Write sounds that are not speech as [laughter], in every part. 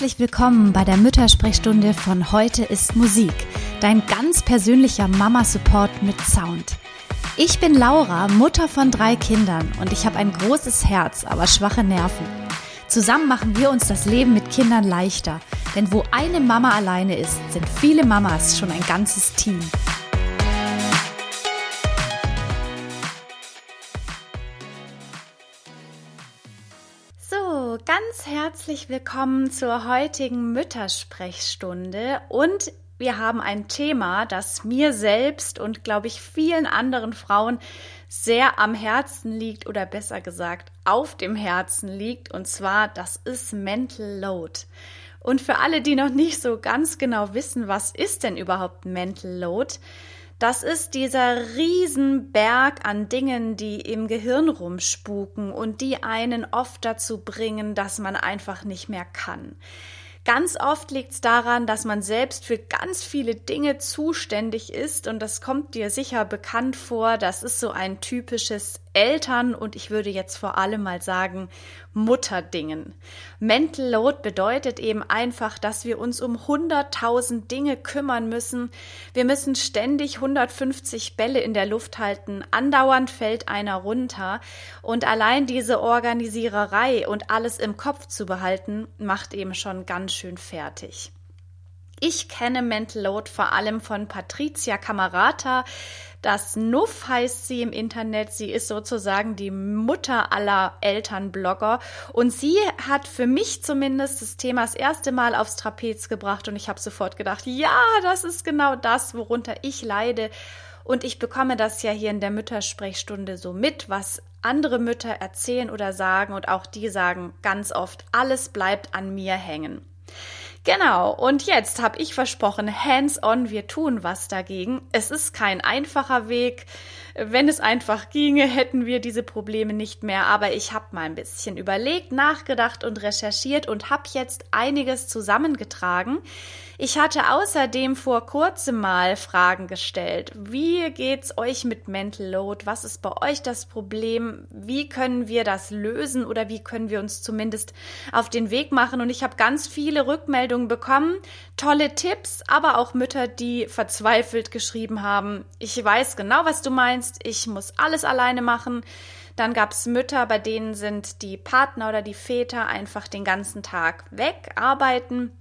Herzlich willkommen bei der Müttersprechstunde von Heute ist Musik, dein ganz persönlicher Mama-Support mit Sound. Ich bin Laura, Mutter von drei Kindern und ich habe ein großes Herz, aber schwache Nerven. Zusammen machen wir uns das Leben mit Kindern leichter, denn wo eine Mama alleine ist, sind viele Mamas schon ein ganzes Team. Herzlich willkommen zur heutigen Müttersprechstunde und wir haben ein Thema, das mir selbst und glaube ich vielen anderen Frauen sehr am Herzen liegt oder besser gesagt auf dem Herzen liegt und zwar das ist Mental Load. Und für alle, die noch nicht so ganz genau wissen, was ist denn überhaupt Mental Load? Das ist dieser Riesenberg an Dingen, die im Gehirn rumspuken und die einen oft dazu bringen, dass man einfach nicht mehr kann. Ganz oft liegt es daran, dass man selbst für ganz viele Dinge zuständig ist und das kommt dir sicher bekannt vor. Das ist so ein typisches Eltern und ich würde jetzt vor allem mal sagen Mutterdingen. Mental Load bedeutet eben einfach, dass wir uns um 100.000 Dinge kümmern müssen. Wir müssen ständig 150 Bälle in der Luft halten. Andauernd fällt einer runter. Und allein diese Organisiererei und alles im Kopf zu behalten, macht eben schon ganz schön fertig. Ich kenne Mental Load vor allem von Patricia Camarata. Das Nuff heißt sie im Internet. Sie ist sozusagen die Mutter aller Elternblogger. Und sie hat für mich zumindest das Thema das erste Mal aufs Trapez gebracht. Und ich habe sofort gedacht, ja, das ist genau das, worunter ich leide. Und ich bekomme das ja hier in der Müttersprechstunde so mit, was andere Mütter erzählen oder sagen. Und auch die sagen ganz oft, alles bleibt an mir hängen. Genau, und jetzt habe ich versprochen, hands-on, wir tun was dagegen. Es ist kein einfacher Weg. Wenn es einfach ginge, hätten wir diese Probleme nicht mehr. Aber ich habe mal ein bisschen überlegt, nachgedacht und recherchiert und habe jetzt einiges zusammengetragen. Ich hatte außerdem vor kurzem mal Fragen gestellt. Wie geht's euch mit Mental Load? Was ist bei euch das Problem? Wie können wir das lösen oder wie können wir uns zumindest auf den Weg machen? Und ich habe ganz viele Rückmeldungen bekommen, tolle Tipps, aber auch Mütter, die verzweifelt geschrieben haben. Ich weiß genau, was du meinst. Ich muss alles alleine machen. Dann gab es Mütter, bei denen sind die Partner oder die Väter einfach den ganzen Tag weg, arbeiten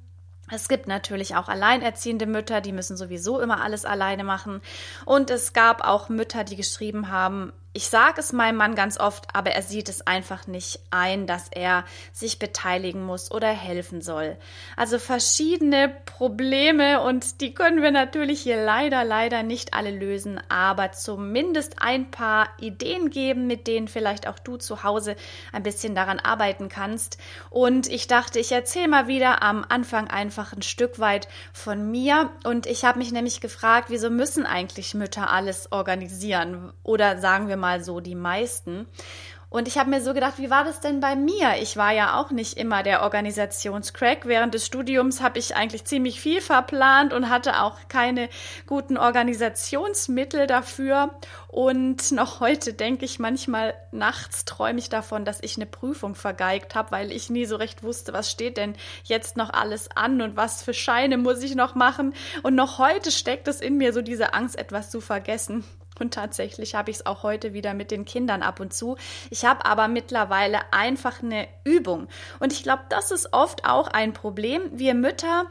es gibt natürlich auch alleinerziehende Mütter, die müssen sowieso immer alles alleine machen. Und es gab auch Mütter, die geschrieben haben, ich sage es meinem Mann ganz oft, aber er sieht es einfach nicht ein, dass er sich beteiligen muss oder helfen soll. Also verschiedene Probleme und die können wir natürlich hier leider, leider nicht alle lösen, aber zumindest ein paar Ideen geben, mit denen vielleicht auch du zu Hause ein bisschen daran arbeiten kannst. Und ich dachte, ich erzähle mal wieder am Anfang einfach ein Stück weit von mir. Und ich habe mich nämlich gefragt, wieso müssen eigentlich Mütter alles organisieren? Oder sagen wir mal so die meisten. Und ich habe mir so gedacht, wie war das denn bei mir? Ich war ja auch nicht immer der Organisationscrack. Während des Studiums habe ich eigentlich ziemlich viel verplant und hatte auch keine guten Organisationsmittel dafür. Und noch heute denke ich manchmal nachts träume ich davon, dass ich eine Prüfung vergeigt habe, weil ich nie so recht wusste, was steht denn jetzt noch alles an und was für Scheine muss ich noch machen. Und noch heute steckt es in mir so diese Angst, etwas zu vergessen. Und tatsächlich habe ich es auch heute wieder mit den Kindern ab und zu. Ich habe aber mittlerweile einfach eine Übung. Und ich glaube, das ist oft auch ein Problem. Wir Mütter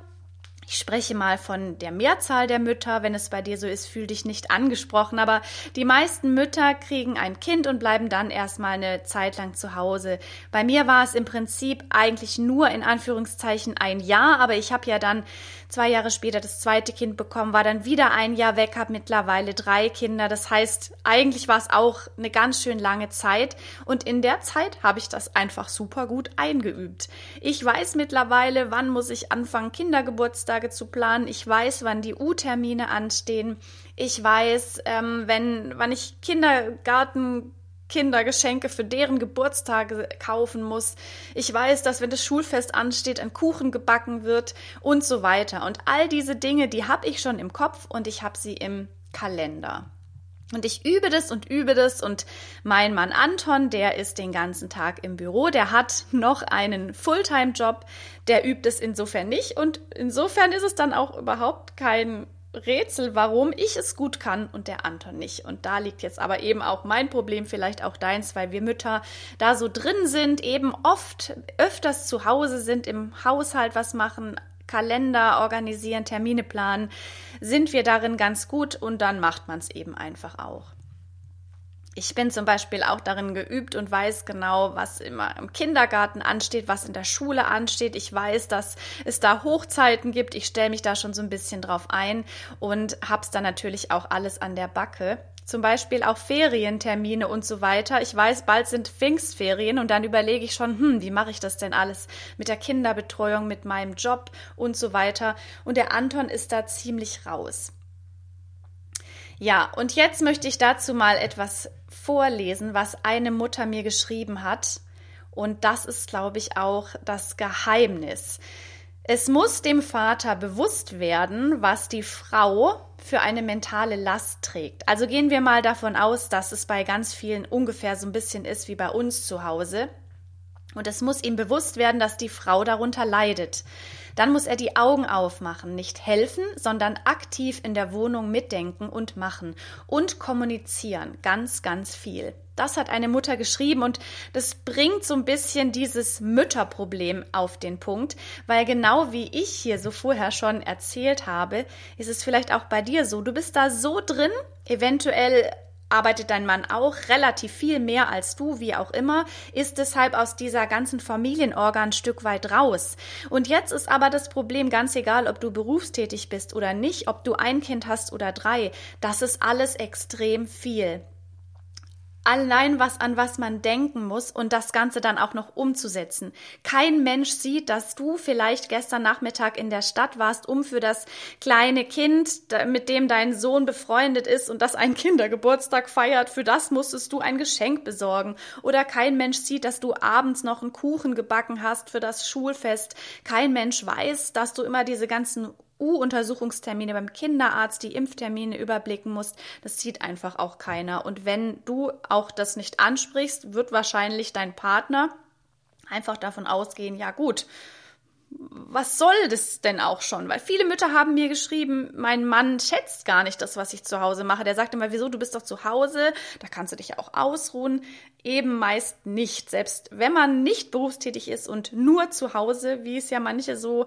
ich spreche mal von der Mehrzahl der Mütter. Wenn es bei dir so ist, fühl dich nicht angesprochen. Aber die meisten Mütter kriegen ein Kind und bleiben dann erstmal eine Zeit lang zu Hause. Bei mir war es im Prinzip eigentlich nur in Anführungszeichen ein Jahr, aber ich habe ja dann zwei Jahre später das zweite Kind bekommen, war dann wieder ein Jahr weg, habe mittlerweile drei Kinder. Das heißt, eigentlich war es auch eine ganz schön lange Zeit. Und in der Zeit habe ich das einfach super gut eingeübt. Ich weiß mittlerweile, wann muss ich anfangen, Kindergeburtstag Geburtstage zu planen. Ich weiß, wann die U-Termine anstehen. Ich weiß, ähm, wenn, wann ich Kindergarten Kindergeschenke für deren Geburtstage kaufen muss. Ich weiß, dass wenn das Schulfest ansteht, ein Kuchen gebacken wird und so weiter. Und all diese Dinge, die habe ich schon im Kopf und ich habe sie im Kalender. Und ich übe das und übe das und mein Mann Anton, der ist den ganzen Tag im Büro, der hat noch einen Fulltime-Job, der übt es insofern nicht und insofern ist es dann auch überhaupt kein Rätsel, warum ich es gut kann und der Anton nicht. Und da liegt jetzt aber eben auch mein Problem, vielleicht auch deins, weil wir Mütter da so drin sind, eben oft öfters zu Hause sind, im Haushalt was machen, Kalender organisieren, Termine planen, sind wir darin ganz gut und dann macht man es eben einfach auch. Ich bin zum Beispiel auch darin geübt und weiß genau, was immer im Kindergarten ansteht, was in der Schule ansteht. Ich weiß, dass es da Hochzeiten gibt. Ich stelle mich da schon so ein bisschen drauf ein und hab's dann natürlich auch alles an der Backe zum Beispiel auch Ferientermine und so weiter. Ich weiß, bald sind Pfingstferien und dann überlege ich schon, hm, wie mache ich das denn alles mit der Kinderbetreuung, mit meinem Job und so weiter. Und der Anton ist da ziemlich raus. Ja, und jetzt möchte ich dazu mal etwas vorlesen, was eine Mutter mir geschrieben hat. Und das ist, glaube ich, auch das Geheimnis. Es muss dem Vater bewusst werden, was die Frau für eine mentale Last trägt. Also gehen wir mal davon aus, dass es bei ganz vielen ungefähr so ein bisschen ist wie bei uns zu Hause. Und es muss ihm bewusst werden, dass die Frau darunter leidet. Dann muss er die Augen aufmachen, nicht helfen, sondern aktiv in der Wohnung mitdenken und machen und kommunizieren. Ganz, ganz viel. Das hat eine Mutter geschrieben und das bringt so ein bisschen dieses Mütterproblem auf den Punkt, weil genau wie ich hier so vorher schon erzählt habe, ist es vielleicht auch bei dir so. Du bist da so drin, eventuell arbeitet dein Mann auch relativ viel mehr als du, wie auch immer, ist deshalb aus dieser ganzen Familienorgan ein Stück weit raus. Und jetzt ist aber das Problem ganz egal, ob du berufstätig bist oder nicht, ob du ein Kind hast oder drei, das ist alles extrem viel allein was an was man denken muss und das Ganze dann auch noch umzusetzen. Kein Mensch sieht, dass du vielleicht gestern Nachmittag in der Stadt warst, um für das kleine Kind, mit dem dein Sohn befreundet ist und das einen [laughs] Kindergeburtstag feiert, für das musstest du ein Geschenk besorgen. Oder kein Mensch sieht, dass du abends noch einen Kuchen gebacken hast für das Schulfest. Kein Mensch weiß, dass du immer diese ganzen U-Untersuchungstermine beim Kinderarzt, die Impftermine überblicken musst. Das sieht einfach auch keiner. Und wenn du auch das nicht ansprichst, wird wahrscheinlich dein Partner einfach davon ausgehen, ja gut, was soll das denn auch schon? Weil viele Mütter haben mir geschrieben, mein Mann schätzt gar nicht das, was ich zu Hause mache. Der sagt immer, wieso, du bist doch zu Hause, da kannst du dich ja auch ausruhen. Eben meist nicht. Selbst wenn man nicht berufstätig ist und nur zu Hause, wie es ja manche so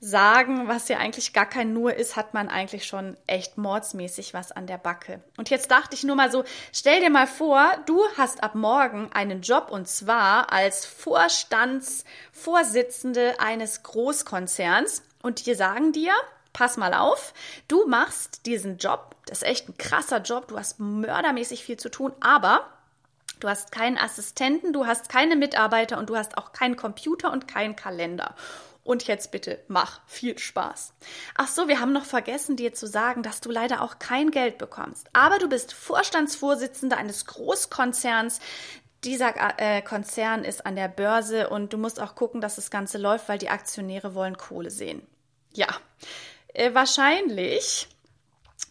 sagen, was ja eigentlich gar kein Nur ist, hat man eigentlich schon echt mordsmäßig was an der Backe. Und jetzt dachte ich nur mal so, stell dir mal vor, du hast ab morgen einen Job und zwar als Vorstandsvorsitzende eines Großkonzerns und die sagen dir, pass mal auf, du machst diesen Job, das ist echt ein krasser Job, du hast mördermäßig viel zu tun, aber Du hast keinen Assistenten, du hast keine Mitarbeiter und du hast auch keinen Computer und keinen Kalender. Und jetzt bitte mach viel Spaß. Ach so, wir haben noch vergessen, dir zu sagen, dass du leider auch kein Geld bekommst. Aber du bist Vorstandsvorsitzender eines Großkonzerns. Dieser äh, Konzern ist an der Börse und du musst auch gucken, dass das Ganze läuft, weil die Aktionäre wollen Kohle sehen. Ja, äh, wahrscheinlich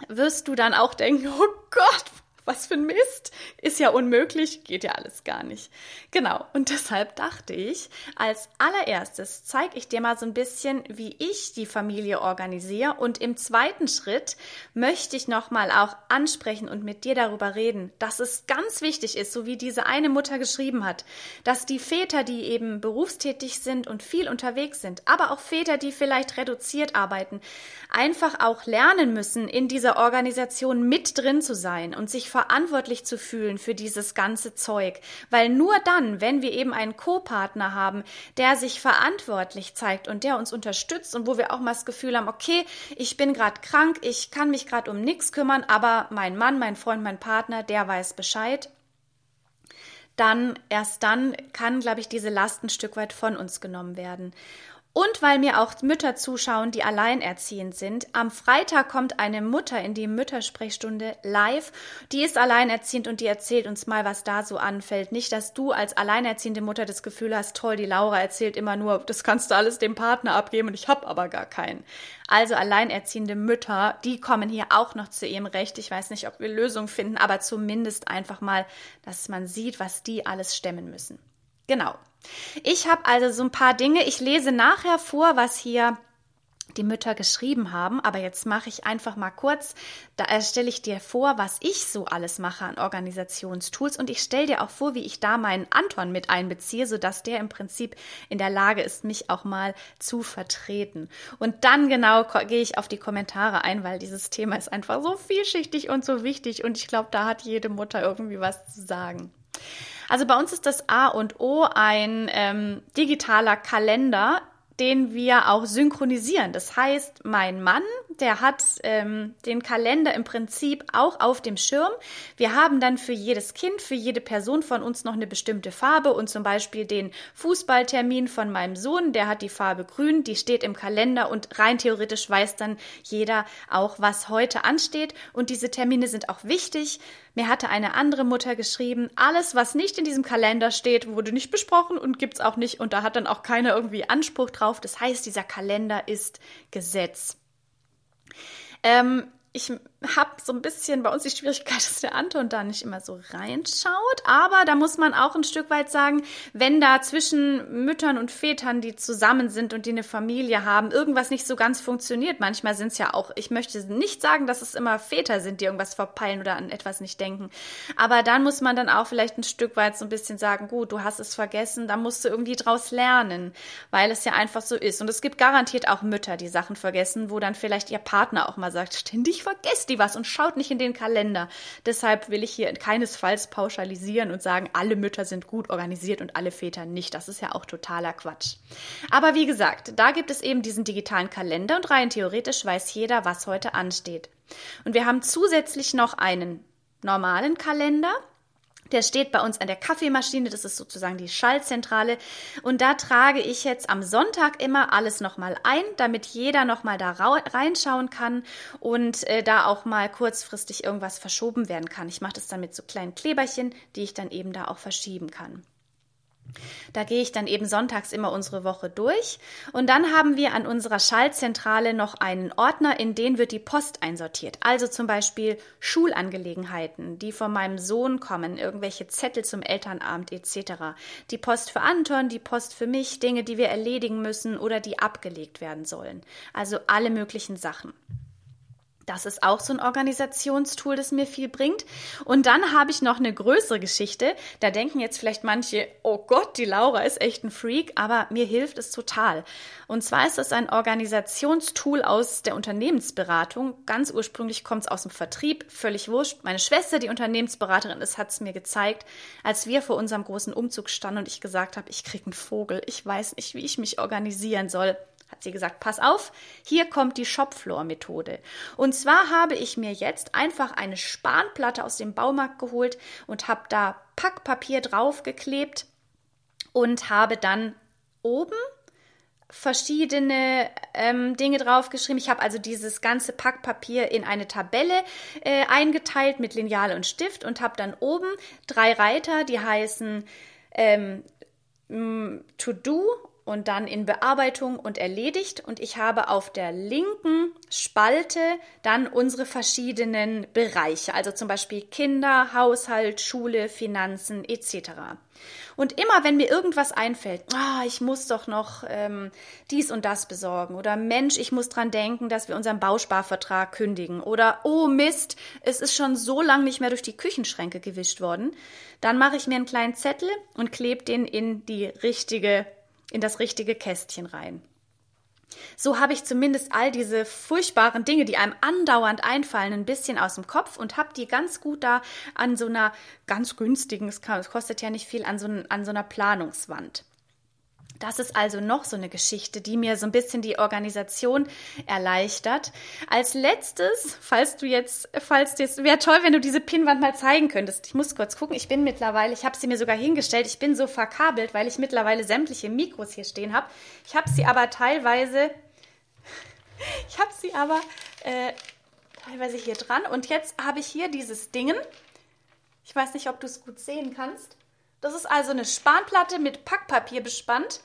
wirst du dann auch denken, oh Gott, was für ein Mist, ist ja unmöglich, geht ja alles gar nicht. Genau, und [laughs] deshalb dachte ich, als allererstes zeige ich dir mal so ein bisschen, wie ich die Familie organisiere und im zweiten Schritt möchte ich nochmal auch ansprechen und mit dir darüber reden, dass es ganz wichtig ist, so wie diese eine Mutter geschrieben hat, dass die Väter, die eben berufstätig sind und viel unterwegs sind, aber auch Väter, die vielleicht reduziert arbeiten, einfach auch lernen müssen, in dieser Organisation mit drin zu sein und sich verantwortlich zu fühlen für dieses ganze Zeug. Weil nur dann, wenn wir eben einen Co-Partner haben, der sich verantwortlich zeigt und der uns unterstützt und wo wir auch mal das Gefühl haben, okay, ich bin gerade krank, ich kann mich gerade um nichts kümmern, aber mein Mann, mein Freund, mein Partner, der weiß Bescheid, dann erst dann kann, glaube ich, diese Last ein Stück weit von uns genommen werden. Und weil mir auch Mütter zuschauen, die alleinerziehend sind. Am Freitag kommt eine Mutter in die Müttersprechstunde live. Die ist alleinerziehend und die erzählt uns mal, was da so anfällt. Nicht, dass du als alleinerziehende Mutter das Gefühl hast, toll, die Laura erzählt immer nur, das kannst du alles dem Partner abgeben und ich hab aber gar keinen. Also alleinerziehende Mütter, die kommen hier auch noch zu ihrem Recht. Ich weiß nicht, ob wir Lösungen finden, aber zumindest einfach mal, dass man sieht, was die alles stemmen müssen. Genau. Ich habe also so ein paar Dinge. Ich lese nachher vor, was hier die Mütter geschrieben haben, aber jetzt mache ich einfach mal kurz, da stelle ich dir vor, was ich so alles mache an Organisationstools und ich stelle dir auch vor, wie ich da meinen Anton mit einbeziehe, sodass der im Prinzip in der Lage ist, mich auch mal zu vertreten. Und dann genau gehe ich auf die Kommentare ein, weil dieses Thema ist einfach so vielschichtig und so wichtig und ich glaube, da hat jede Mutter irgendwie was zu sagen. Also bei uns ist das A und O ein ähm, digitaler Kalender, den wir auch synchronisieren. Das heißt, mein Mann, der hat ähm, den Kalender im Prinzip auch auf dem Schirm. Wir haben dann für jedes Kind, für jede Person von uns noch eine bestimmte Farbe und zum Beispiel den Fußballtermin von meinem Sohn, der hat die Farbe grün, die steht im Kalender und rein theoretisch weiß dann jeder auch, was heute ansteht. Und diese Termine sind auch wichtig. Mir hatte eine andere Mutter geschrieben, alles, was nicht in diesem Kalender steht, wurde nicht besprochen und gibt's auch nicht und da hat dann auch keiner irgendwie Anspruch drauf. Das heißt, dieser Kalender ist Gesetz. Ähm, ich habe so ein bisschen bei uns die Schwierigkeit, [laughs] dass der Anton da nicht immer so reinschaut. Aber da muss man auch ein Stück weit sagen, wenn da zwischen Müttern und Vätern, die zusammen sind und die eine Familie haben, irgendwas nicht so ganz funktioniert. Manchmal sind es ja auch, ich möchte nicht sagen, dass es immer Väter sind, die irgendwas verpeilen oder an etwas nicht denken. Aber dann muss man dann auch vielleicht ein Stück weit so ein bisschen sagen, gut, du hast es vergessen, da musst du irgendwie draus lernen, weil es ja einfach so ist. Und es gibt garantiert auch Mütter, die Sachen vergessen, wo dann vielleicht ihr Partner auch mal sagt, ständig vergesst die was und schaut nicht in den Kalender. Deshalb will ich hier keinesfalls pauschalisieren und sagen, alle Mütter sind gut organisiert und alle Väter nicht. Das ist ja auch totaler Quatsch. Aber wie gesagt, da gibt es eben diesen digitalen Kalender und rein theoretisch weiß jeder, was heute ansteht. Und wir haben zusätzlich noch einen normalen Kalender, der steht bei uns an der Kaffeemaschine, das ist sozusagen die Schaltzentrale. Und da trage ich jetzt am Sonntag immer alles nochmal ein, damit jeder nochmal da reinschauen kann und äh, da auch mal kurzfristig irgendwas verschoben werden kann. Ich mache das dann mit so kleinen Kleberchen, die ich dann eben da auch verschieben kann. Da gehe ich dann eben sonntags immer unsere Woche durch. Und dann haben wir an unserer Schaltzentrale noch einen Ordner, in den wird die Post einsortiert. Also zum Beispiel Schulangelegenheiten, die von meinem Sohn kommen, irgendwelche Zettel zum Elternabend etc. Die Post für Anton, die Post für mich, Dinge, die wir erledigen müssen oder die abgelegt werden sollen. Also alle möglichen Sachen. Das ist auch so ein Organisationstool, das mir viel bringt. Und dann habe ich noch eine größere Geschichte. Da denken jetzt vielleicht manche, oh Gott, die Laura ist echt ein Freak, aber mir hilft es total. Und zwar ist es ein Organisationstool aus der Unternehmensberatung. Ganz ursprünglich kommt es aus dem Vertrieb, völlig wurscht. Meine Schwester, die Unternehmensberaterin ist, hat es mir gezeigt, als wir vor unserem großen Umzug standen und ich gesagt habe, ich kriege einen Vogel, ich weiß nicht, wie ich mich organisieren soll hat sie gesagt, pass auf, hier kommt die Shopfloor-Methode. Und zwar habe ich mir jetzt einfach eine Spanplatte aus dem Baumarkt geholt und habe da Packpapier draufgeklebt und habe dann oben verschiedene ähm, Dinge draufgeschrieben. Ich habe also dieses ganze Packpapier in eine Tabelle äh, eingeteilt mit Lineal und Stift und habe dann oben drei Reiter, die heißen ähm, To Do und dann in Bearbeitung und erledigt. Und ich habe auf der linken Spalte dann unsere verschiedenen Bereiche, also zum Beispiel Kinder, Haushalt, Schule, Finanzen etc. Und immer wenn mir irgendwas einfällt, ah, ich muss doch noch ähm, dies und das besorgen oder Mensch, ich muss dran denken, dass wir unseren Bausparvertrag kündigen oder oh Mist, es ist schon so lange nicht mehr durch die Küchenschränke gewischt worden, dann mache ich mir einen kleinen Zettel und klebe den in die richtige in das richtige Kästchen rein. So habe ich zumindest all diese furchtbaren Dinge, die einem andauernd einfallen, ein bisschen aus dem Kopf und habe die ganz gut da an so einer ganz günstigen, es kostet ja nicht viel, an so, an so einer Planungswand. Das ist also noch so eine Geschichte, die mir so ein bisschen die Organisation erleichtert. Als letztes, falls du jetzt, falls das wäre toll, wenn du diese Pinnwand mal zeigen könntest. Ich muss kurz gucken. Ich bin mittlerweile, ich habe sie mir sogar hingestellt. Ich bin so verkabelt, weil ich mittlerweile sämtliche Mikros hier stehen habe. Ich habe sie aber teilweise, [laughs] ich habe sie aber äh, teilweise hier dran. Und jetzt habe ich hier dieses Dingen. Ich weiß nicht, ob du es gut sehen kannst. Das ist also eine Spanplatte mit Packpapier bespannt.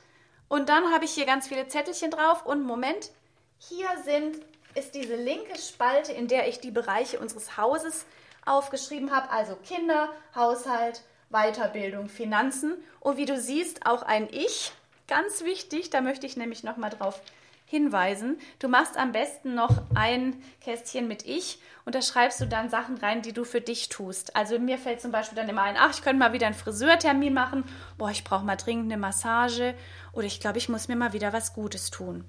Und dann habe ich hier ganz viele Zettelchen drauf. Und Moment, hier sind, ist diese linke Spalte, in der ich die Bereiche unseres Hauses aufgeschrieben habe. Also Kinder, Haushalt, Weiterbildung, Finanzen. Und wie du siehst, auch ein Ich. Ganz wichtig, da möchte ich nämlich nochmal drauf hinweisen. Du machst am besten noch ein Kästchen mit Ich und da schreibst du dann Sachen rein, die du für dich tust. Also mir fällt zum Beispiel dann immer ein, ach, ich könnte mal wieder einen Friseurtermin machen. Boah, ich brauche mal dringend eine Massage oder ich glaube, ich muss mir mal wieder was Gutes tun.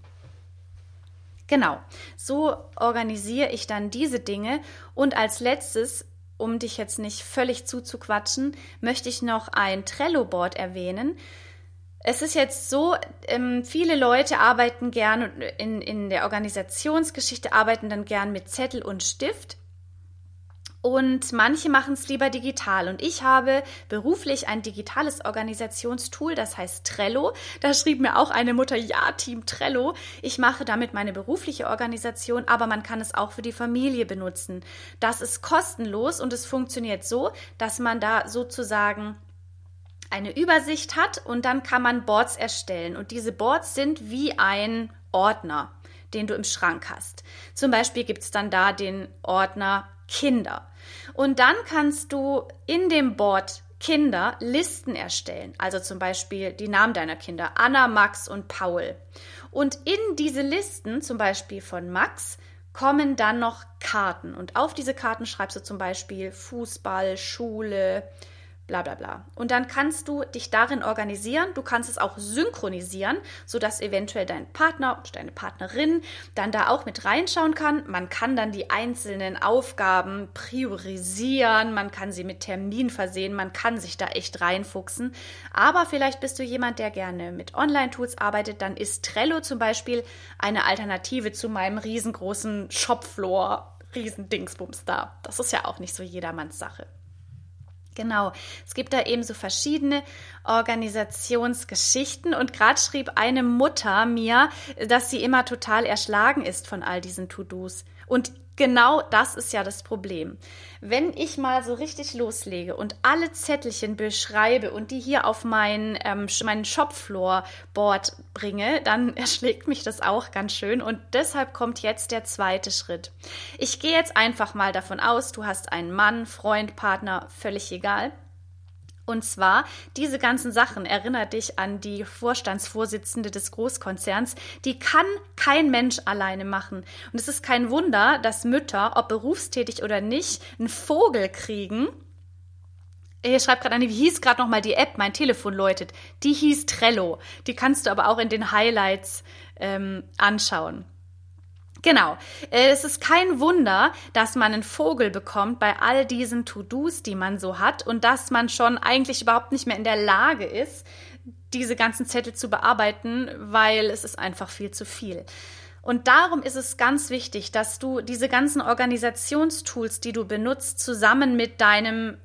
Genau, so organisiere ich dann diese Dinge und als letztes um dich jetzt nicht völlig zuzuquatschen, möchte ich noch ein Trello-Board erwähnen. Es ist jetzt so, ähm, viele Leute arbeiten gern in, in der Organisationsgeschichte, arbeiten dann gern mit Zettel und Stift. Und manche machen es lieber digital. Und ich habe beruflich ein digitales Organisationstool, das heißt Trello. Da schrieb mir auch eine Mutter, ja, Team Trello. Ich mache damit meine berufliche Organisation, aber man kann es auch für die Familie benutzen. Das ist kostenlos und es funktioniert so, dass man da sozusagen eine Übersicht hat und dann kann man Boards erstellen. Und diese Boards sind wie ein Ordner, den du im Schrank hast. Zum Beispiel gibt es dann da den Ordner Kinder. Und dann kannst du in dem Board Kinder Listen erstellen. Also zum Beispiel die Namen deiner Kinder, Anna, Max und Paul. Und in diese Listen, zum Beispiel von Max, kommen dann noch Karten. Und auf diese Karten schreibst du zum Beispiel Fußball, Schule, bla bla bla. Und dann kannst du dich darin organisieren. Du kannst es auch synchronisieren, sodass eventuell dein Partner, deine Partnerin dann da auch mit reinschauen kann. Man kann dann die einzelnen Aufgaben priorisieren, man kann sie mit Termin versehen, man kann sich da echt reinfuchsen. Aber vielleicht bist du jemand, der gerne mit Online-Tools arbeitet, dann ist Trello zum Beispiel eine Alternative zu meinem riesengroßen Shopfloor. Riesendingsbums da. Das ist ja auch nicht so jedermanns Sache. Genau, es gibt da eben so verschiedene Organisationsgeschichten und gerade schrieb eine Mutter mir, dass sie immer total erschlagen ist von all diesen To-Dos. Und genau das ist ja das Problem. Wenn ich mal so richtig loslege und alle Zettelchen beschreibe und die hier auf mein, ähm, mein Shopfloor-Board bringe, dann [laughs] erschlägt mich das auch ganz schön. Und deshalb kommt jetzt der zweite Schritt. Ich gehe jetzt einfach mal davon aus, du hast einen Mann, Freund, Partner, völlig egal. Und zwar, diese ganzen Sachen erinnert dich an die Vorstandsvorsitzende des Großkonzerns. Die kann kein Mensch alleine machen. Und es ist kein Wunder, dass Mütter, ob berufstätig oder nicht, einen Vogel kriegen. Hier schreibt gerade eine, wie hieß gerade nochmal die App? Mein Telefon läutet. Die hieß Trello. Die kannst du aber auch in den Highlights ähm, anschauen. Genau. Äh, es ist kein Wunder, dass man einen Vogel bekommt bei all diesen To-Dos, die man so hat und dass man schon eigentlich überhaupt nicht mehr in der Lage ist, diese ganzen Zettel zu bearbeiten, weil es ist einfach viel zu viel. Und darum ist es ganz wichtig, dass du diese ganzen Organisationstools, die du benutzt, zusammen mit deinem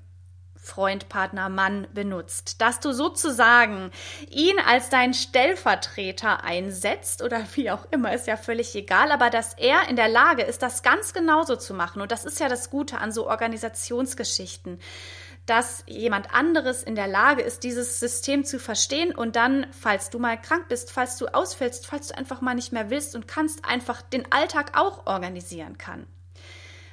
Freund, Partner, Mann benutzt. Dass du sozusagen ihn als deinen Stellvertreter einsetzt oder wie auch immer, ist ja völlig egal, aber dass er in der Lage ist, das ganz genauso zu machen. Und das ist ja das Gute an so Organisationsgeschichten dass jemand anderes in der Lage ist, dieses System zu verstehen und dann, falls du mal krank bist, falls du ausfällst, falls du einfach mal nicht mehr willst und kannst, einfach den Alltag auch organisieren kann.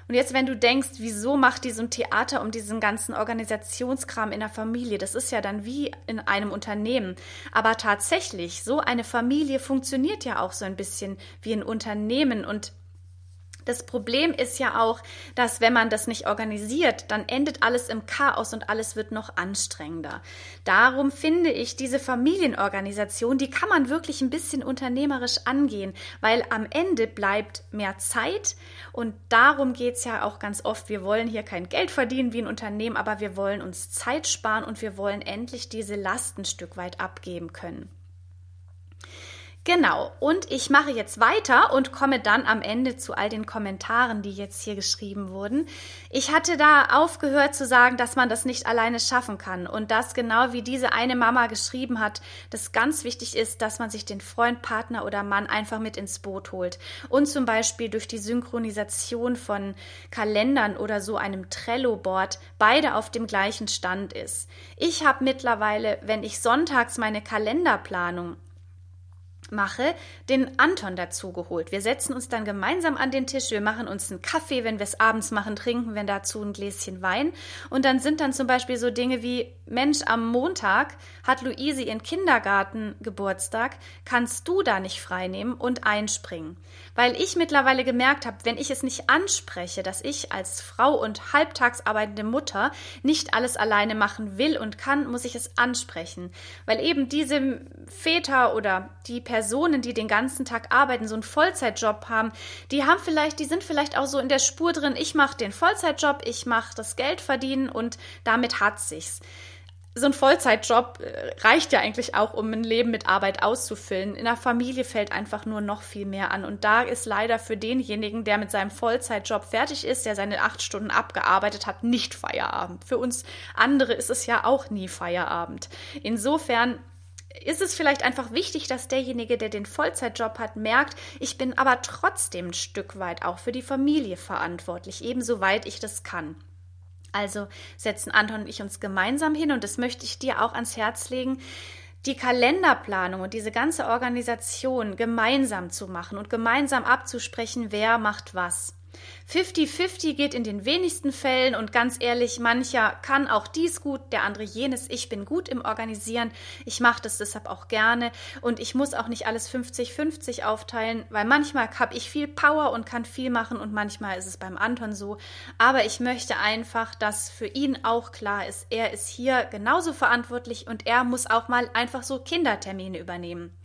Und jetzt, wenn du denkst, wieso macht die so ein Theater um diesen ganzen Organisationskram in der Familie? Das ist ja dann wie in einem Unternehmen. Aber tatsächlich, so eine Familie funktioniert ja auch so ein bisschen wie ein Unternehmen und das Problem ist ja auch, dass wenn man das nicht organisiert, dann endet alles im Chaos und alles wird noch anstrengender. Darum finde ich diese Familienorganisation, die kann man wirklich ein bisschen unternehmerisch angehen, weil am Ende bleibt mehr Zeit und darum geht es ja auch ganz oft. Wir wollen hier kein Geld verdienen wie ein Unternehmen, aber wir wollen uns Zeit sparen und wir wollen endlich diese Last ein Stück weit abgeben können. Genau, und ich mache jetzt weiter und komme dann am Ende zu all den Kommentaren, die jetzt hier geschrieben wurden. Ich hatte da aufgehört zu sagen, dass man das nicht alleine schaffen kann und dass genau wie diese eine Mama geschrieben hat, das ganz wichtig ist, dass man sich den Freund, Partner oder Mann einfach mit ins Boot holt und zum Beispiel durch die Synchronisation von Kalendern oder so einem Trello-Board beide auf dem gleichen Stand ist. Ich habe mittlerweile, wenn ich sonntags meine Kalenderplanung mache, den Anton dazu geholt. Wir setzen uns dann gemeinsam an den Tisch, wir machen uns einen Kaffee, wenn wir es abends machen, trinken wir dazu ein Gläschen Wein. Und dann sind dann zum Beispiel so Dinge wie, Mensch, am Montag hat Luise ihren Kindergartengeburtstag, kannst du da nicht freinehmen und einspringen? Weil ich mittlerweile gemerkt habe, wenn ich es nicht anspreche, dass ich als Frau und halbtags arbeitende Mutter nicht alles alleine machen will und kann, muss ich es ansprechen. Weil eben diese Väter oder die Personen, Personen, die den ganzen Tag arbeiten, so einen Vollzeitjob haben, die haben vielleicht, die sind vielleicht auch so in der Spur drin, ich mache den Vollzeitjob, ich mache das Geld verdienen und damit hat sich's so ein Vollzeitjob äh, reicht ja eigentlich auch, um ein Leben mit Arbeit auszufüllen. In der Familie fällt einfach nur noch viel mehr an. Und da ist leider für denjenigen, der mit seinem Vollzeitjob fertig ist, der seine acht Stunden abgearbeitet hat, nicht Feierabend. Für uns andere ist es ja auch nie Feierabend. Insofern ist es vielleicht einfach wichtig, dass derjenige, der den Vollzeitjob hat, merkt, ich bin aber trotzdem ein Stück weit auch für die Familie verantwortlich, ebenso weit ich das kann. Also setzen Anton und ich uns gemeinsam hin und das möchte ich dir auch ans Herz legen, die Kalenderplanung und diese ganze Organisation gemeinsam zu machen und gemeinsam abzusprechen, wer macht was. 50-50 geht in den wenigsten Fällen und ganz ehrlich, mancher kann auch dies gut, der andere jenes. Ich bin gut im Organisieren. Ich mache das deshalb auch gerne und ich muss auch nicht alles 50-50 aufteilen, weil manchmal habe ich viel Power und kann viel machen und manchmal ist es beim Anton so. Aber ich möchte einfach, dass für ihn auch klar ist, er ist hier genauso verantwortlich und er muss auch mal einfach so Kindertermine übernehmen.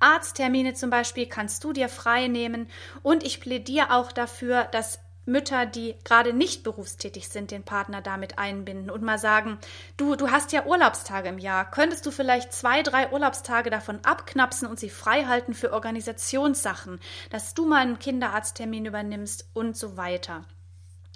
Arzttermine zum Beispiel kannst du dir frei nehmen und ich plädiere auch dafür, dass Mütter, die gerade nicht berufstätig sind, den Partner damit einbinden und mal sagen, du, du hast ja Urlaubstage im Jahr, könntest du vielleicht zwei, drei Urlaubstage davon abknapsen und sie frei halten für Organisationssachen, dass du mal einen Kinderarzttermin übernimmst und so weiter.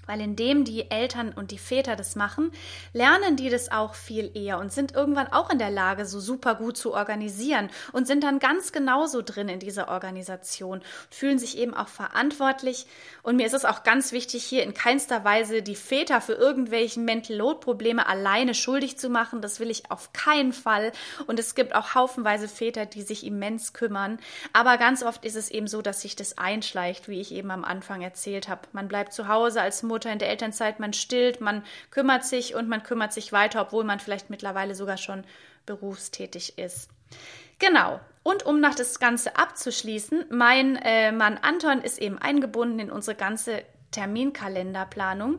Weil indem die Eltern und die Väter das machen, lernen die das auch viel eher und sind irgendwann auch in der Lage, so super gut zu organisieren und sind dann ganz genauso drin in dieser Organisation, fühlen sich eben auch verantwortlich. Und mir ist es auch ganz wichtig, hier in keinster Weise die Väter für irgendwelchen Mental Load Probleme alleine schuldig zu machen. Das will ich auf keinen Fall. Und es gibt auch haufenweise Väter, die sich immens kümmern. Aber ganz oft ist es eben so, dass sich das einschleicht, wie ich eben am Anfang erzählt habe. Man bleibt zu Hause als Mutter Mutter in der Elternzeit, man stillt, man kümmert sich und man kümmert sich weiter, obwohl man vielleicht mittlerweile sogar schon berufstätig ist. Genau. Und um nach das Ganze abzuschließen, mein äh, Mann Anton ist eben eingebunden in unsere ganze Terminkalenderplanung.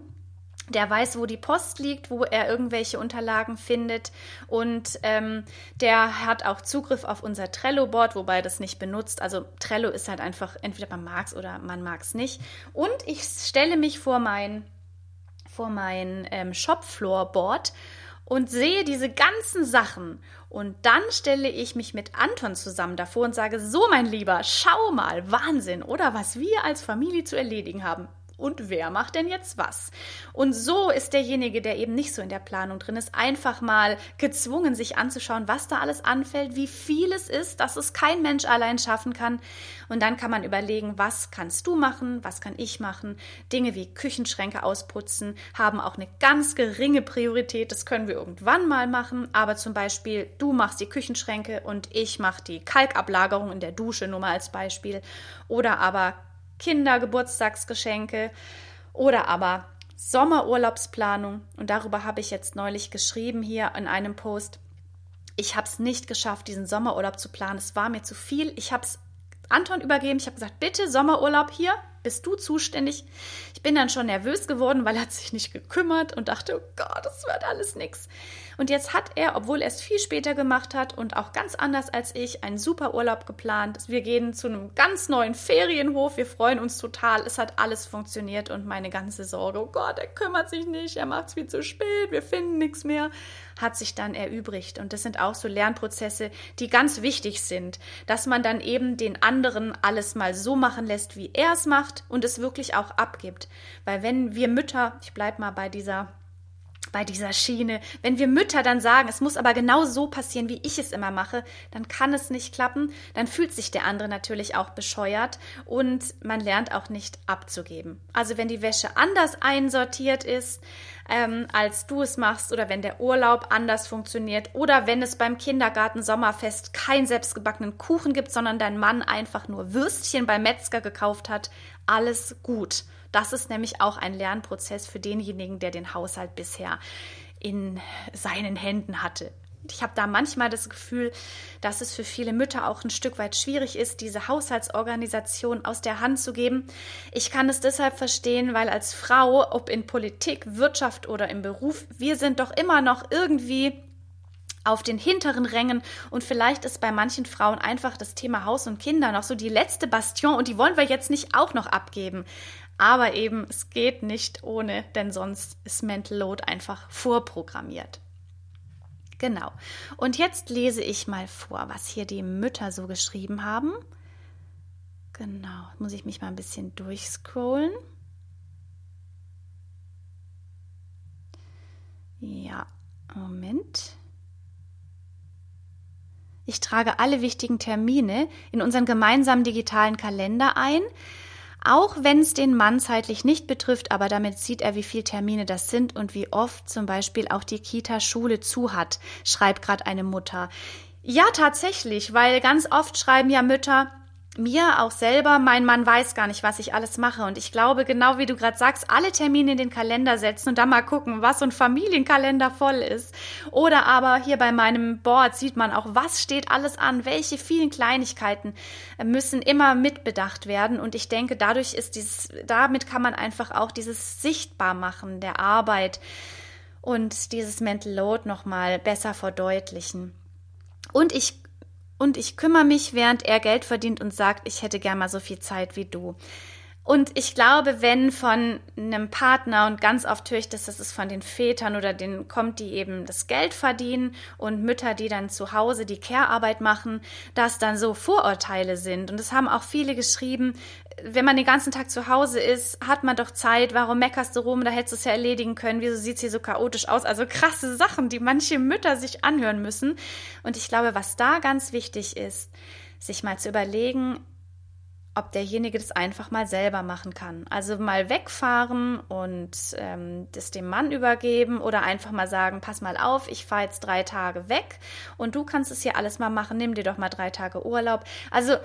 Der weiß, wo die Post liegt, wo er irgendwelche Unterlagen findet und ähm, der hat auch Zugriff auf unser Trello-Board, wobei das nicht benutzt. Also Trello ist halt einfach entweder man mag es oder man mag es nicht. Und ich stelle mich vor mein, vor mein ähm, Shopfloor-Board und sehe diese ganzen Sachen. Und dann stelle ich mich mit Anton zusammen davor und sage, so mein Lieber, schau mal, Wahnsinn, oder was wir als Familie zu erledigen haben und wer macht denn jetzt was? Und so ist derjenige, der eben nicht so in der Planung drin ist, einfach mal gezwungen, sich anzuschauen, was da alles anfällt, wie viel es ist, dass es kein Mensch allein schaffen kann. Und dann kann man überlegen, was kannst du machen, was kann ich machen. Dinge wie Küchenschränke ausputzen haben auch eine ganz geringe Priorität. Das können wir irgendwann mal machen. Aber zum Beispiel, du machst die Küchenschränke und ich mache die Kalkablagerung in der Dusche, nur mal als Beispiel. Oder aber Kindergeburtstagsgeschenke oder aber Sommerurlaubsplanung. Und darüber habe ich jetzt neulich geschrieben hier in einem Post. Ich habe es nicht geschafft, diesen Sommerurlaub zu planen. Es war mir zu viel. Ich habe es Anton übergeben. Ich habe gesagt, bitte Sommerurlaub hier, bist du zuständig? Ich bin dann schon nervös geworden, weil er hat sich nicht gekümmert und dachte, oh Gott, das wird alles nichts. Und jetzt hat er, obwohl er es viel später gemacht hat und auch ganz anders als ich, einen super Urlaub geplant. Wir gehen zu einem ganz neuen Ferienhof. Wir freuen uns total. Es hat alles funktioniert und meine ganze Sorge, oh Gott, er kümmert sich nicht, er macht es viel zu spät, wir finden nichts mehr, hat sich dann erübrigt. Und das sind auch so Lernprozesse, die ganz wichtig sind, dass man dann eben den anderen alles mal so machen lässt, wie er es macht und es wirklich auch abgibt. Weil wenn wir Mütter, ich bleibe mal bei dieser bei dieser Schiene. Wenn wir Mütter dann sagen, es muss aber genau so passieren, wie ich es immer mache, dann kann es nicht klappen. Dann fühlt sich der andere natürlich auch bescheuert und man lernt auch nicht abzugeben. Also wenn die Wäsche anders einsortiert ist, ähm, als du es machst oder wenn der Urlaub anders funktioniert oder wenn es beim Kindergarten Sommerfest keinen selbstgebackenen Kuchen gibt, sondern dein Mann einfach nur Würstchen beim Metzger gekauft hat, alles gut. Das ist nämlich auch ein Lernprozess für denjenigen, der den Haushalt bisher in seinen Händen hatte. Ich habe da manchmal das Gefühl, dass es für viele Mütter auch ein Stück weit schwierig ist, diese Haushaltsorganisation aus der Hand zu geben. Ich kann es deshalb verstehen, weil als Frau, ob in Politik, Wirtschaft oder im Beruf, wir sind doch immer noch irgendwie auf den hinteren Rängen und vielleicht ist bei manchen Frauen einfach das Thema Haus und Kinder noch so die letzte Bastion und die wollen wir jetzt nicht auch noch abgeben. Aber eben, es geht nicht ohne, denn sonst ist Mental Load einfach vorprogrammiert. Genau. Und jetzt lese ich mal vor, was hier die Mütter so geschrieben haben. Genau. Muss ich mich mal ein bisschen durchscrollen. Ja, Moment. Ich trage alle wichtigen Termine in unseren gemeinsamen digitalen Kalender ein. Auch wenn es den Mann zeitlich nicht betrifft, aber damit sieht er, wie viele Termine das sind und wie oft zum Beispiel auch die Kita-Schule zu hat, schreibt gerade eine Mutter. Ja, tatsächlich, weil ganz oft schreiben ja Mütter, mir auch selber, mein Mann weiß gar nicht, was ich alles mache. Und ich glaube, genau wie du gerade sagst, alle Termine in den Kalender setzen und dann mal gucken, was so ein Familienkalender voll ist. Oder aber hier bei meinem Board sieht man auch, was steht alles an, welche vielen Kleinigkeiten müssen immer mitbedacht werden. Und ich denke, dadurch ist dieses, damit kann man einfach auch dieses Sichtbarmachen der Arbeit und dieses Mental Load nochmal besser verdeutlichen. Und ich und ich kümmere mich, während er Geld verdient und sagt, ich hätte gern mal so viel Zeit wie du. Und ich glaube, wenn von einem Partner, und ganz oft höre ich das, dass es von den Vätern oder denen kommt, die eben das Geld verdienen und Mütter, die dann zu Hause die Care-Arbeit machen, dass dann so Vorurteile sind. Und es haben auch viele geschrieben, wenn man den ganzen Tag zu Hause ist, hat man doch Zeit, warum meckerst du rum, da hättest du es ja erledigen können, wieso sieht es hier so chaotisch aus? Also krasse Sachen, die manche Mütter sich anhören müssen. Und ich glaube, was da ganz wichtig ist, sich mal zu überlegen, ob derjenige das einfach mal selber machen kann. Also mal wegfahren und ähm, das dem Mann übergeben oder einfach mal sagen, pass mal auf, ich fahre jetzt drei Tage weg und du kannst es hier alles mal machen, nimm dir doch mal drei Tage Urlaub. Also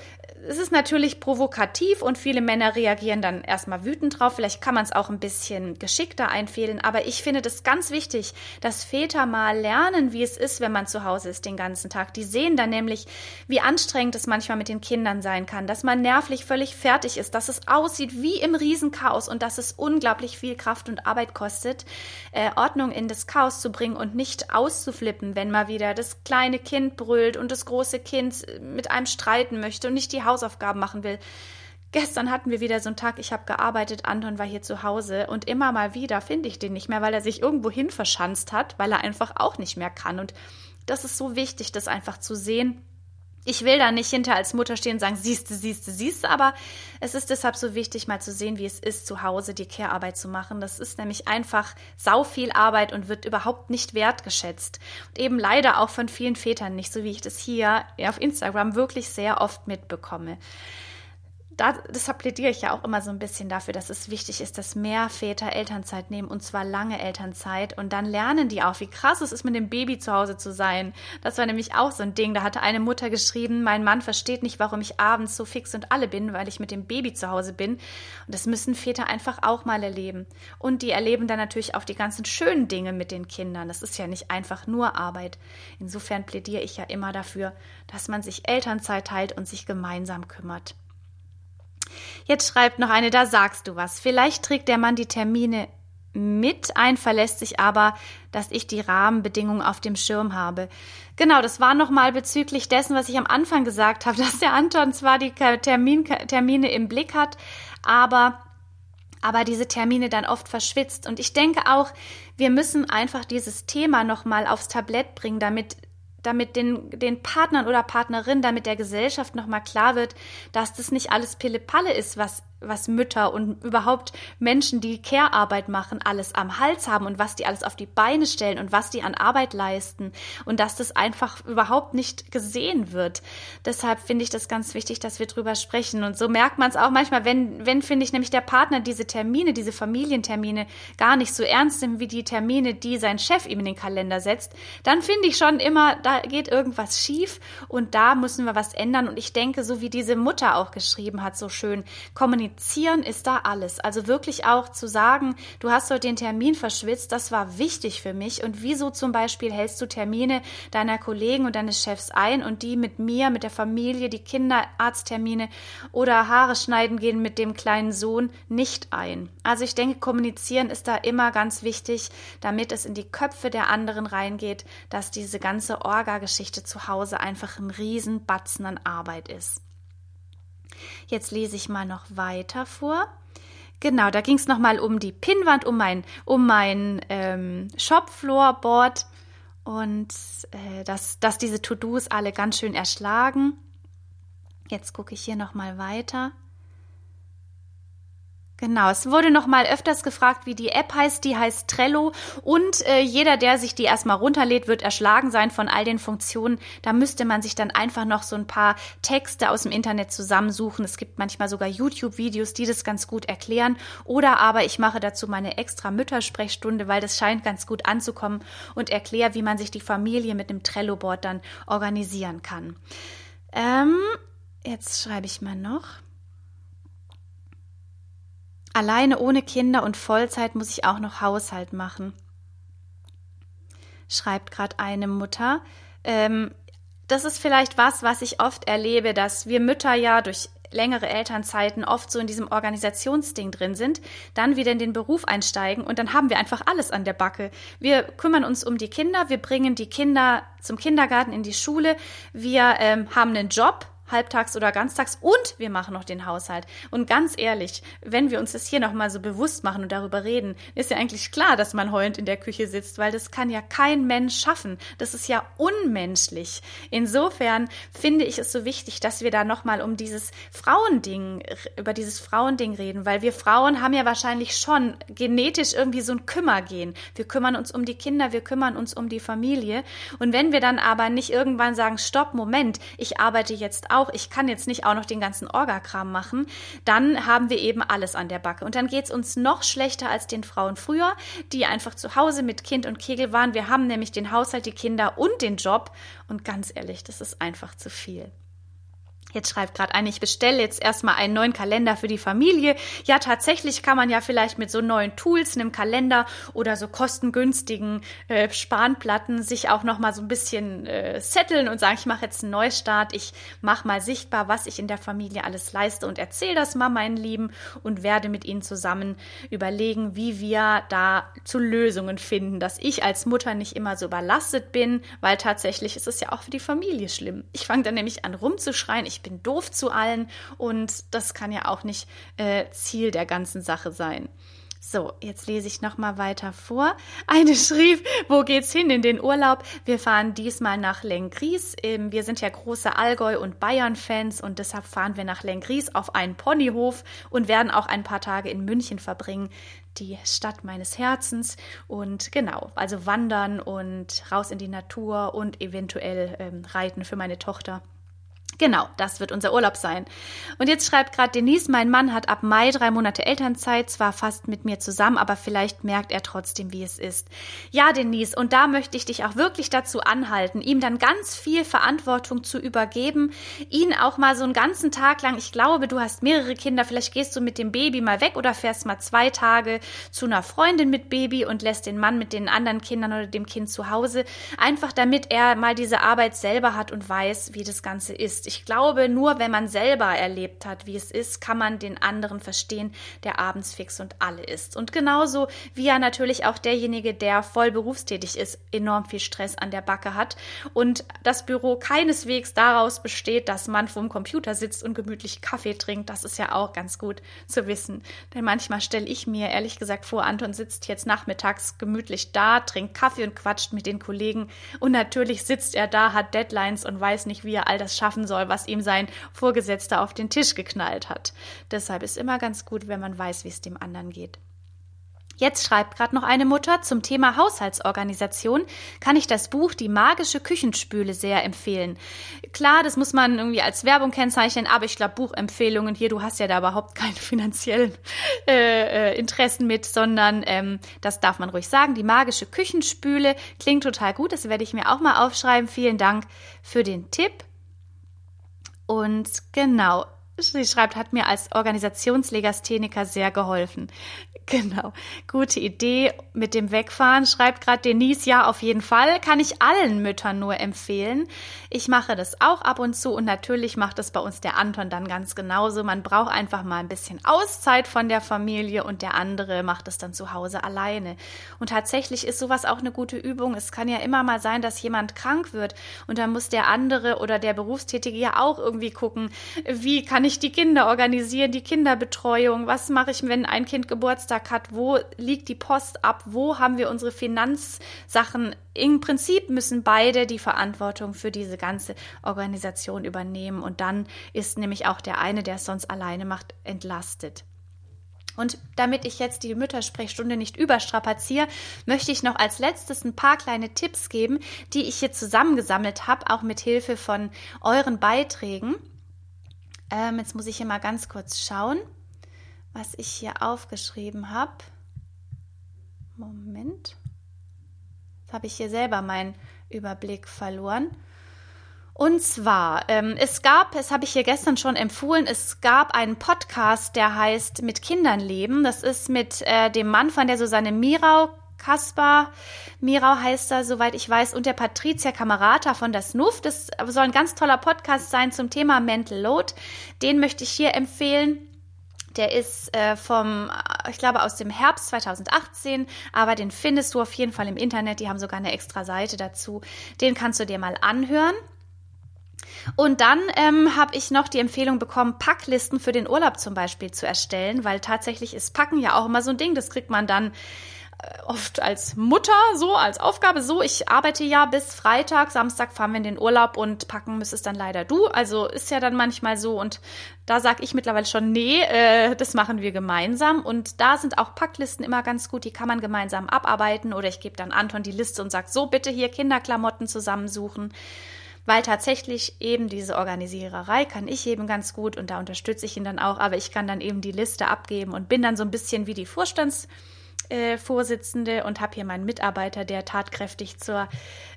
es ist natürlich provokativ und viele Männer reagieren dann erstmal wütend drauf. Vielleicht kann man es auch ein bisschen geschickter einfädeln, aber ich finde das ganz wichtig, dass Väter mal lernen, wie es ist, wenn man zu Hause ist den ganzen Tag. Die sehen dann nämlich, wie anstrengend es manchmal mit den Kindern sein kann, dass man nervlich völlig, völlig fertig ist, dass es aussieht wie im Riesenchaos und dass es unglaublich viel Kraft und Arbeit kostet, äh, Ordnung in das Chaos zu bringen und nicht auszuflippen, wenn mal wieder das kleine Kind brüllt und das große Kind mit einem streiten möchte und nicht die Hausaufgaben machen will. Gestern hatten wir wieder so einen Tag, ich habe gearbeitet, Anton war hier zu Hause und immer mal wieder finde ich den nicht mehr, weil er sich irgendwo hin verschanzt hat, weil er einfach auch nicht mehr kann. Und das ist so wichtig, das einfach zu sehen ich will da nicht hinter als Mutter stehen und sagen, siehste, siehste, siehste, aber es ist deshalb so wichtig, mal zu sehen, wie es ist, zu Hause die Care-Arbeit zu machen. Das ist nämlich einfach sau viel Arbeit und wird überhaupt nicht wertgeschätzt. Und eben leider auch von vielen Vätern nicht, so wie ich das hier auf Instagram wirklich sehr oft mitbekomme da, deshalb plädiere ich ja auch immer so ein bisschen dafür, dass es wichtig ist, dass mehr Väter Elternzeit nehmen und zwar lange Elternzeit und dann lernen die auch, wie krass es ist, mit dem Baby zu Hause zu sein. Das war nämlich auch so ein Ding. Da hatte eine Mutter geschrieben, mein Mann versteht nicht, warum ich abends so fix und alle bin, weil ich mit dem Baby zu Hause bin. Und das müssen Väter einfach auch mal erleben. Und die erleben dann natürlich auch die ganzen schönen Dinge mit den Kindern. Das ist ja nicht einfach nur Arbeit. Insofern plädiere ich ja immer dafür, dass man sich Elternzeit teilt und sich gemeinsam kümmert. Jetzt schreibt noch eine, da sagst du was. Vielleicht trägt der Mann die Termine mit ein, verlässt sich aber, dass ich die Rahmenbedingungen auf dem Schirm habe. Genau, das war nochmal bezüglich dessen, was ich am Anfang gesagt habe, [laughs] dass der Anton zwar die Termin, Termine im Blick hat, aber aber diese Termine dann oft verschwitzt. Und ich denke auch, wir müssen einfach dieses Thema nochmal aufs Tablett bringen, damit damit den, den Partnern oder Partnerinnen, damit der Gesellschaft nochmal klar wird, dass das nicht alles Pille-Palle ist, was was Mütter und überhaupt Menschen, die Care-Arbeit machen, alles am Hals haben und was die alles auf die Beine stellen und was die an Arbeit leisten und dass das einfach überhaupt nicht gesehen wird. Deshalb finde ich das ganz wichtig, dass wir drüber sprechen. Und so merkt man es auch manchmal, wenn, wenn, finde ich, nämlich der Partner diese Termine, diese Familientermine gar nicht so ernst nimmt wie die Termine, die sein Chef ihm in den Kalender setzt, dann finde ich schon immer, da geht irgendwas schief und da müssen wir was ändern. Und ich denke, so wie diese Mutter auch geschrieben hat, so schön, kommunizieren kommunizieren ist da alles. Also wirklich auch zu sagen, du hast heute den Termin verschwitzt, das war wichtig für mich. Und wieso zum Beispiel hältst du Termine deiner Kollegen und deines Chefs ein und die mit mir, mit der Familie, die Kinderarzttermine oder Haare schneiden gehen mit dem kleinen Sohn nicht ein? Also ich denke, kommunizieren ist da immer ganz wichtig, damit es in die Köpfe der anderen reingeht, dass diese ganze Orga-Geschichte zu Hause einfach ein Riesenbatzen an Arbeit ist. Jetzt lese ich mal noch weiter vor. Genau, da ging es nochmal um die Pinnwand, um mein, um mein ähm, Shopfloorboard und äh, dass, dass diese To-Dos alle ganz schön erschlagen. Jetzt gucke ich hier nochmal weiter. Genau, es wurde noch mal öfters gefragt, wie die App heißt. Die heißt Trello und äh, jeder, der sich die erstmal runterlädt, wird erschlagen sein von all den Funktionen. Da müsste man sich dann einfach noch so ein paar Texte aus dem Internet zusammensuchen. Es gibt manchmal sogar YouTube-Videos, die das ganz gut erklären. Oder aber ich mache dazu meine extra Müttersprechstunde, weil das scheint ganz gut anzukommen und erkläre, wie man sich die Familie mit einem Trello-Board dann organisieren kann. Ähm, jetzt schreibe ich mal noch. Alleine ohne Kinder und Vollzeit muss ich auch noch Haushalt machen. Schreibt gerade eine Mutter. Ähm, das ist vielleicht was, was ich oft erlebe, dass wir Mütter ja durch längere Elternzeiten oft so in diesem Organisationsding drin sind, dann wieder in den Beruf einsteigen und dann haben wir einfach alles an der Backe. Wir kümmern uns um die Kinder, wir bringen die Kinder zum Kindergarten in die Schule, wir ähm, haben einen Job, halbtags oder ganztags und wir machen noch den Haushalt. Und ganz ehrlich, wenn wir uns das hier nochmal so bewusst machen und darüber reden, ist ja eigentlich klar, dass man heulend in der Küche sitzt, weil das kann ja kein Mensch schaffen. Das ist ja unmenschlich. Insofern finde ich es so wichtig, dass wir da nochmal um dieses Frauending, über dieses Frauending reden, weil wir Frauen haben ja wahrscheinlich schon genetisch irgendwie so ein Kümmergehen. Wir kümmern uns um die Kinder, wir kümmern uns um die Familie. Und wenn wir dann aber nicht irgendwann sagen, stopp, Moment, ich arbeite jetzt auch auch, ich kann jetzt nicht auch noch den ganzen Orgakram machen, dann haben wir eben alles an der Backe. Und dann geht es uns noch schlechter als den Frauen früher, die einfach zu Hause mit Kind und Kegel waren. Wir haben nämlich den Haushalt, die Kinder und den Job. Und ganz ehrlich, das ist einfach zu viel. Jetzt schreibt gerade ein, ich bestelle jetzt erstmal einen neuen Kalender für die Familie. Ja, tatsächlich kann man ja vielleicht mit so neuen Tools, einem Kalender oder so kostengünstigen äh, Spanplatten sich auch noch mal so ein bisschen äh, setteln und sagen, ich mache jetzt einen Neustart, ich mache mal sichtbar, was ich in der Familie alles leiste und erzähle das mal meinen Lieben und werde mit ihnen zusammen überlegen, wie wir da zu Lösungen finden, dass ich als Mutter nicht immer so überlastet bin, weil tatsächlich ist es ja auch für die Familie schlimm. Ich fange dann nämlich an rumzuschreien, ich bin doof zu allen und das kann ja auch nicht äh, Ziel der ganzen Sache sein. So, jetzt lese ich noch mal weiter vor. Eine schrieb, wo geht's hin in den Urlaub? Wir fahren diesmal nach Lengries. Ähm, wir sind ja große Allgäu- und Bayern-Fans und deshalb fahren wir nach Lengries auf einen Ponyhof und werden auch ein paar Tage in München verbringen. Die Stadt meines Herzens und genau, also wandern und raus in die Natur und eventuell ähm, reiten für meine Tochter. Genau, das wird unser Urlaub sein. Und jetzt schreibt gerade Denise, mein Mann hat ab Mai drei Monate Elternzeit, zwar fast mit mir zusammen, aber vielleicht merkt er trotzdem, wie es ist. Ja, Denise, und da möchte ich dich auch wirklich dazu anhalten, ihm dann ganz viel Verantwortung zu übergeben, ihn auch mal so einen ganzen Tag lang, ich glaube, du hast mehrere Kinder, vielleicht gehst du mit dem Baby mal weg oder fährst mal zwei Tage zu einer Freundin mit Baby und lässt den Mann mit den anderen Kindern oder dem Kind zu Hause, einfach damit er mal diese Arbeit selber hat und weiß, wie das Ganze ist Ich glaube, nur wenn man selber erlebt hat, wie es ist, kann man den anderen verstehen, der abends fix und alle ist. Und genauso wie ja natürlich auch derjenige, der voll berufstätig ist, enorm viel Stress an der Backe hat und das Büro keineswegs daraus besteht, dass man vorm Computer sitzt und gemütlich Kaffee trinkt. Das ist ja auch ganz gut zu wissen. Denn manchmal stelle ich mir ehrlich gesagt vor, Anton sitzt jetzt nachmittags gemütlich da, trinkt Kaffee und quatscht mit den Kollegen und natürlich sitzt er da, hat Deadlines und weiß nicht, wie er all das schaffen soll, was ihm sein Vorgesetzter auf den Tisch geknallt hat. Deshalb ist immer ganz gut, wenn man weiß, wie es dem anderen geht. Jetzt schreibt gerade noch eine Mutter zum Thema Haushaltsorganisation. Kann ich das Buch Die magische Küchenspüle sehr empfehlen? Klar, das muss man irgendwie als Werbung kennzeichnen, aber ich glaube, Buchempfehlungen hier, du hast ja da überhaupt keine [laughs] finanziellen äh, äh, Interessen mit, sondern ähm, das darf man ruhig sagen. Die magische Küchenspüle klingt total gut. Das werde ich mir auch mal aufschreiben. Vielen Dank für den Tipp. Und genau, sie schreibt, hat mir als Organisationslegastheniker sehr geholfen. [laughs] Genau, gute Idee mit dem Wegfahren. Schreibt gerade Denise, ja, auf jeden Fall. Kann ich allen Müttern nur empfehlen. Ich mache das auch ab und zu und natürlich macht das bei uns der Anton dann ganz genauso. Man braucht einfach mal ein bisschen Auszeit von der Familie und der andere macht es dann zu Hause alleine. Und tatsächlich ist sowas auch eine gute Übung. Es kann ja immer mal sein, dass jemand krank wird und dann muss der andere oder der Berufstätige ja auch irgendwie gucken, wie kann ich die Kinder organisieren, die Kinderbetreuung, was mache ich, wenn ein Kind Geburtstag Geburtstag hat, wo liegt die Post ab, wo haben wir unsere Finanzsachen. Im Prinzip müssen beide die Verantwortung für diese ganze Organisation übernehmen und dann ist nämlich auch der eine, der es sonst alleine macht, entlastet. Und damit ich jetzt die Müttersprechstunde nicht überstrapaziere, möchte ich noch als letztes ein paar kleine Tipps geben, die ich hier zusammengesammelt habe, auch mit Hilfe von euren Beiträgen. Ähm, jetzt muss ich hier mal ganz kurz schauen was ich hier aufgeschrieben habe. Moment. Jetzt habe ich hier selber meinen Überblick verloren. Und zwar, ähm, es gab, das habe ich hier gestern schon empfohlen, es gab einen Podcast, der heißt Mit Kindern leben. Das ist mit äh, dem Mann von der Susanne Mirau, Kaspar Mirau heißt er, soweit ich weiß, und der Patricia Camerata von das NUF. Das soll ein ganz toller Podcast sein zum Thema Mental Load. Den möchte ich hier empfehlen. Der ist äh, vom, ich glaube, aus dem Herbst 2018, aber den findest du auf jeden Fall im Internet. Die haben sogar eine extra Seite dazu. Den kannst du dir mal anhören. Und dann ähm, habe ich noch die Empfehlung bekommen, Packlisten für den Urlaub zum Beispiel zu erstellen, weil tatsächlich ist Packen ja auch immer so ein Ding. Das kriegt man dann oft als Mutter so, als Aufgabe so. Ich arbeite ja bis Freitag, Samstag fahren wir in den Urlaub und packen müsstest dann leider du. Also ist ja dann manchmal so und da sage ich mittlerweile schon, nee, äh, das machen wir gemeinsam. Und da sind auch Packlisten immer ganz gut, die kann man gemeinsam abarbeiten oder ich gebe dann Anton die Liste und sage, so bitte hier Kinderklamotten zusammensuchen. Weil tatsächlich eben diese Organisiererei kann ich eben ganz gut und da unterstütze ich ihn dann auch, aber ich kann dann eben die Liste abgeben und bin dann so ein bisschen wie die Vorstands- äh, Vorsitzende und habe hier meinen Mitarbeiter, der tatkräftig zur,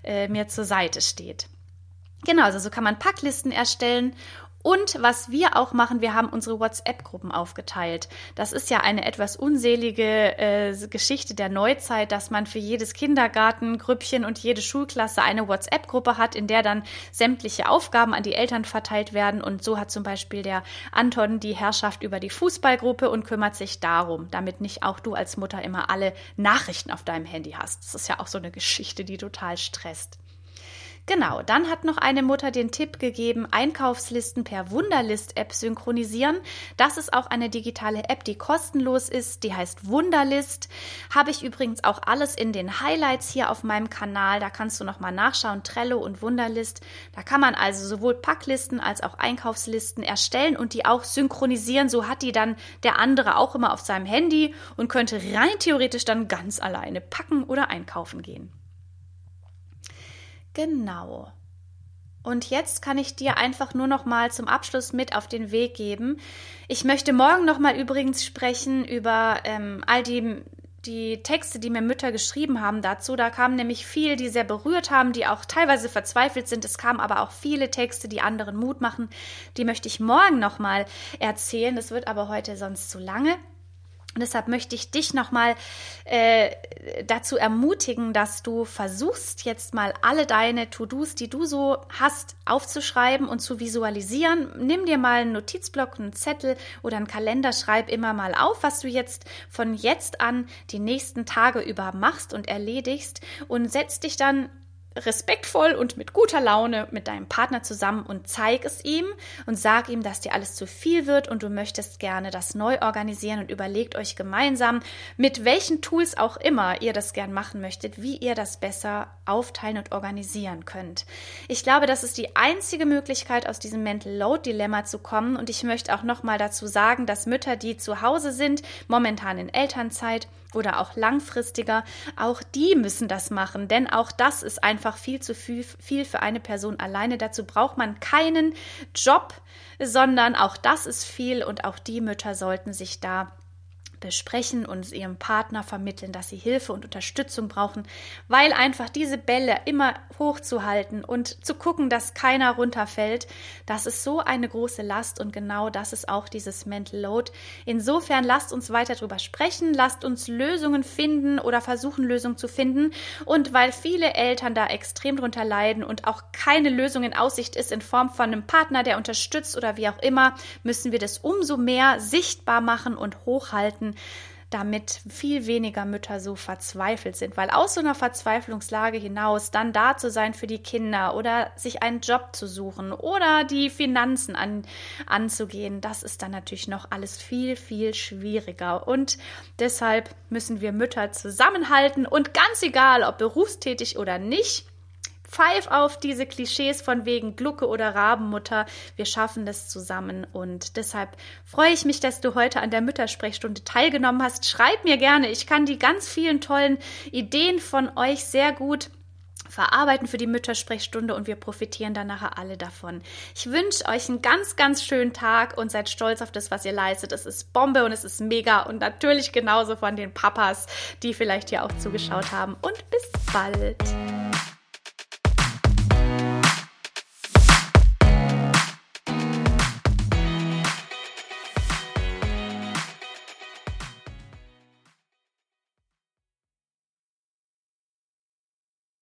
äh, mir zur Seite steht. Genau, also so kann man Packlisten erstellen und was wir auch machen, wir haben unsere WhatsApp-Gruppen aufgeteilt. Das ist ja eine etwas unselige äh, Geschichte der Neuzeit, dass man für jedes Kindergartengrüppchen und jede Schulklasse eine WhatsApp-Gruppe hat, in der dann sämtliche Aufgaben an die Eltern verteilt werden. Und so hat zum Beispiel der Anton die Herrschaft über die Fußballgruppe und kümmert sich darum, damit nicht auch du als Mutter immer alle Nachrichten auf deinem Handy hast. Das ist ja auch so eine Geschichte, die total stresst. Genau, dann hat noch eine Mutter den Tipp gegeben, Einkaufslisten per Wunderlist-App synchronisieren. Das ist auch eine digitale App, die kostenlos ist. Die heißt Wunderlist. Habe ich übrigens auch alles in den Highlights hier auf meinem Kanal. Da kannst du nochmal nachschauen. Trello und Wunderlist. Da kann man also sowohl Packlisten als auch Einkaufslisten erstellen und die auch synchronisieren. So hat die dann der andere auch immer auf seinem Handy und könnte rein theoretisch dann ganz alleine packen oder einkaufen gehen. Genau. Und jetzt kann ich dir einfach nur noch mal zum Abschluss mit auf den Weg geben. Ich möchte morgen noch mal übrigens sprechen über ähm, all die die Texte, die mir Mütter geschrieben haben dazu. Da kamen nämlich viele, die sehr berührt haben, die auch teilweise verzweifelt sind. Es kamen aber auch viele Texte, die anderen Mut machen. Die möchte ich morgen noch mal erzählen. Das wird aber heute sonst zu lange. Und deshalb möchte ich dich nochmal äh, dazu ermutigen, dass du versuchst, jetzt mal alle deine To-Dos, die du so hast, aufzuschreiben und zu visualisieren. Nimm dir mal einen Notizblock, einen Zettel oder einen Kalender, schreib immer mal auf, was du jetzt von jetzt an die nächsten Tage über machst und erledigst und setz dich dann respektvoll und mit guter Laune mit deinem Partner zusammen und zeig es ihm und sag ihm, dass dir alles zu viel wird und du möchtest gerne das neu organisieren und überlegt euch gemeinsam, mit welchen Tools auch immer ihr das gern machen möchtet, wie ihr das besser aufteilen und organisieren könnt. Ich glaube, das ist die einzige Möglichkeit, aus diesem Mental Load Dilemma zu kommen und ich möchte auch noch mal dazu sagen, dass Mütter, die zu Hause sind, momentan in Elternzeit, oder auch langfristiger, auch die müssen das machen, denn auch das ist einfach viel zu viel, viel für eine Person alleine. Dazu braucht man keinen Job, sondern auch das ist viel und auch die Mütter sollten sich da besprechen und ihrem Partner vermitteln, dass sie Hilfe und Unterstützung brauchen, weil einfach diese Bälle immer hochzuhalten und zu gucken, dass keiner runterfällt, das ist so eine große Last und genau das ist auch dieses Mental Load. Insofern lasst uns weiter darüber sprechen, lasst uns Lösungen finden oder versuchen Lösungen zu finden und weil viele Eltern da extrem drunter leiden und auch keine Lösung in Aussicht ist in Form von einem Partner, der unterstützt oder wie auch immer, müssen wir das umso mehr sichtbar machen und hochhalten, damit viel weniger Mütter so verzweifelt sind. Weil aus so einer Verzweiflungslage hinaus dann da zu sein für die Kinder oder sich einen Job zu suchen oder die Finanzen an, anzugehen, das ist dann natürlich noch alles viel, viel schwieriger. Und deshalb müssen wir Mütter zusammenhalten und ganz egal, ob berufstätig oder nicht, pfeif auf diese Klischees von wegen Glucke oder Rabenmutter. Wir schaffen das zusammen und deshalb freue ich mich, dass du heute an der Müttersprechstunde teilgenommen hast. Schreib mir gerne. Ich kann die ganz vielen tollen Ideen von euch sehr gut verarbeiten für die Müttersprechstunde und wir profitieren dann nachher alle davon. Ich wünsche euch einen ganz, ganz schönen Tag und seid stolz auf das, was ihr leistet. Es ist Bombe und es ist mega und natürlich genauso von den Papas, die vielleicht hier auch zugeschaut haben. Und bis bald.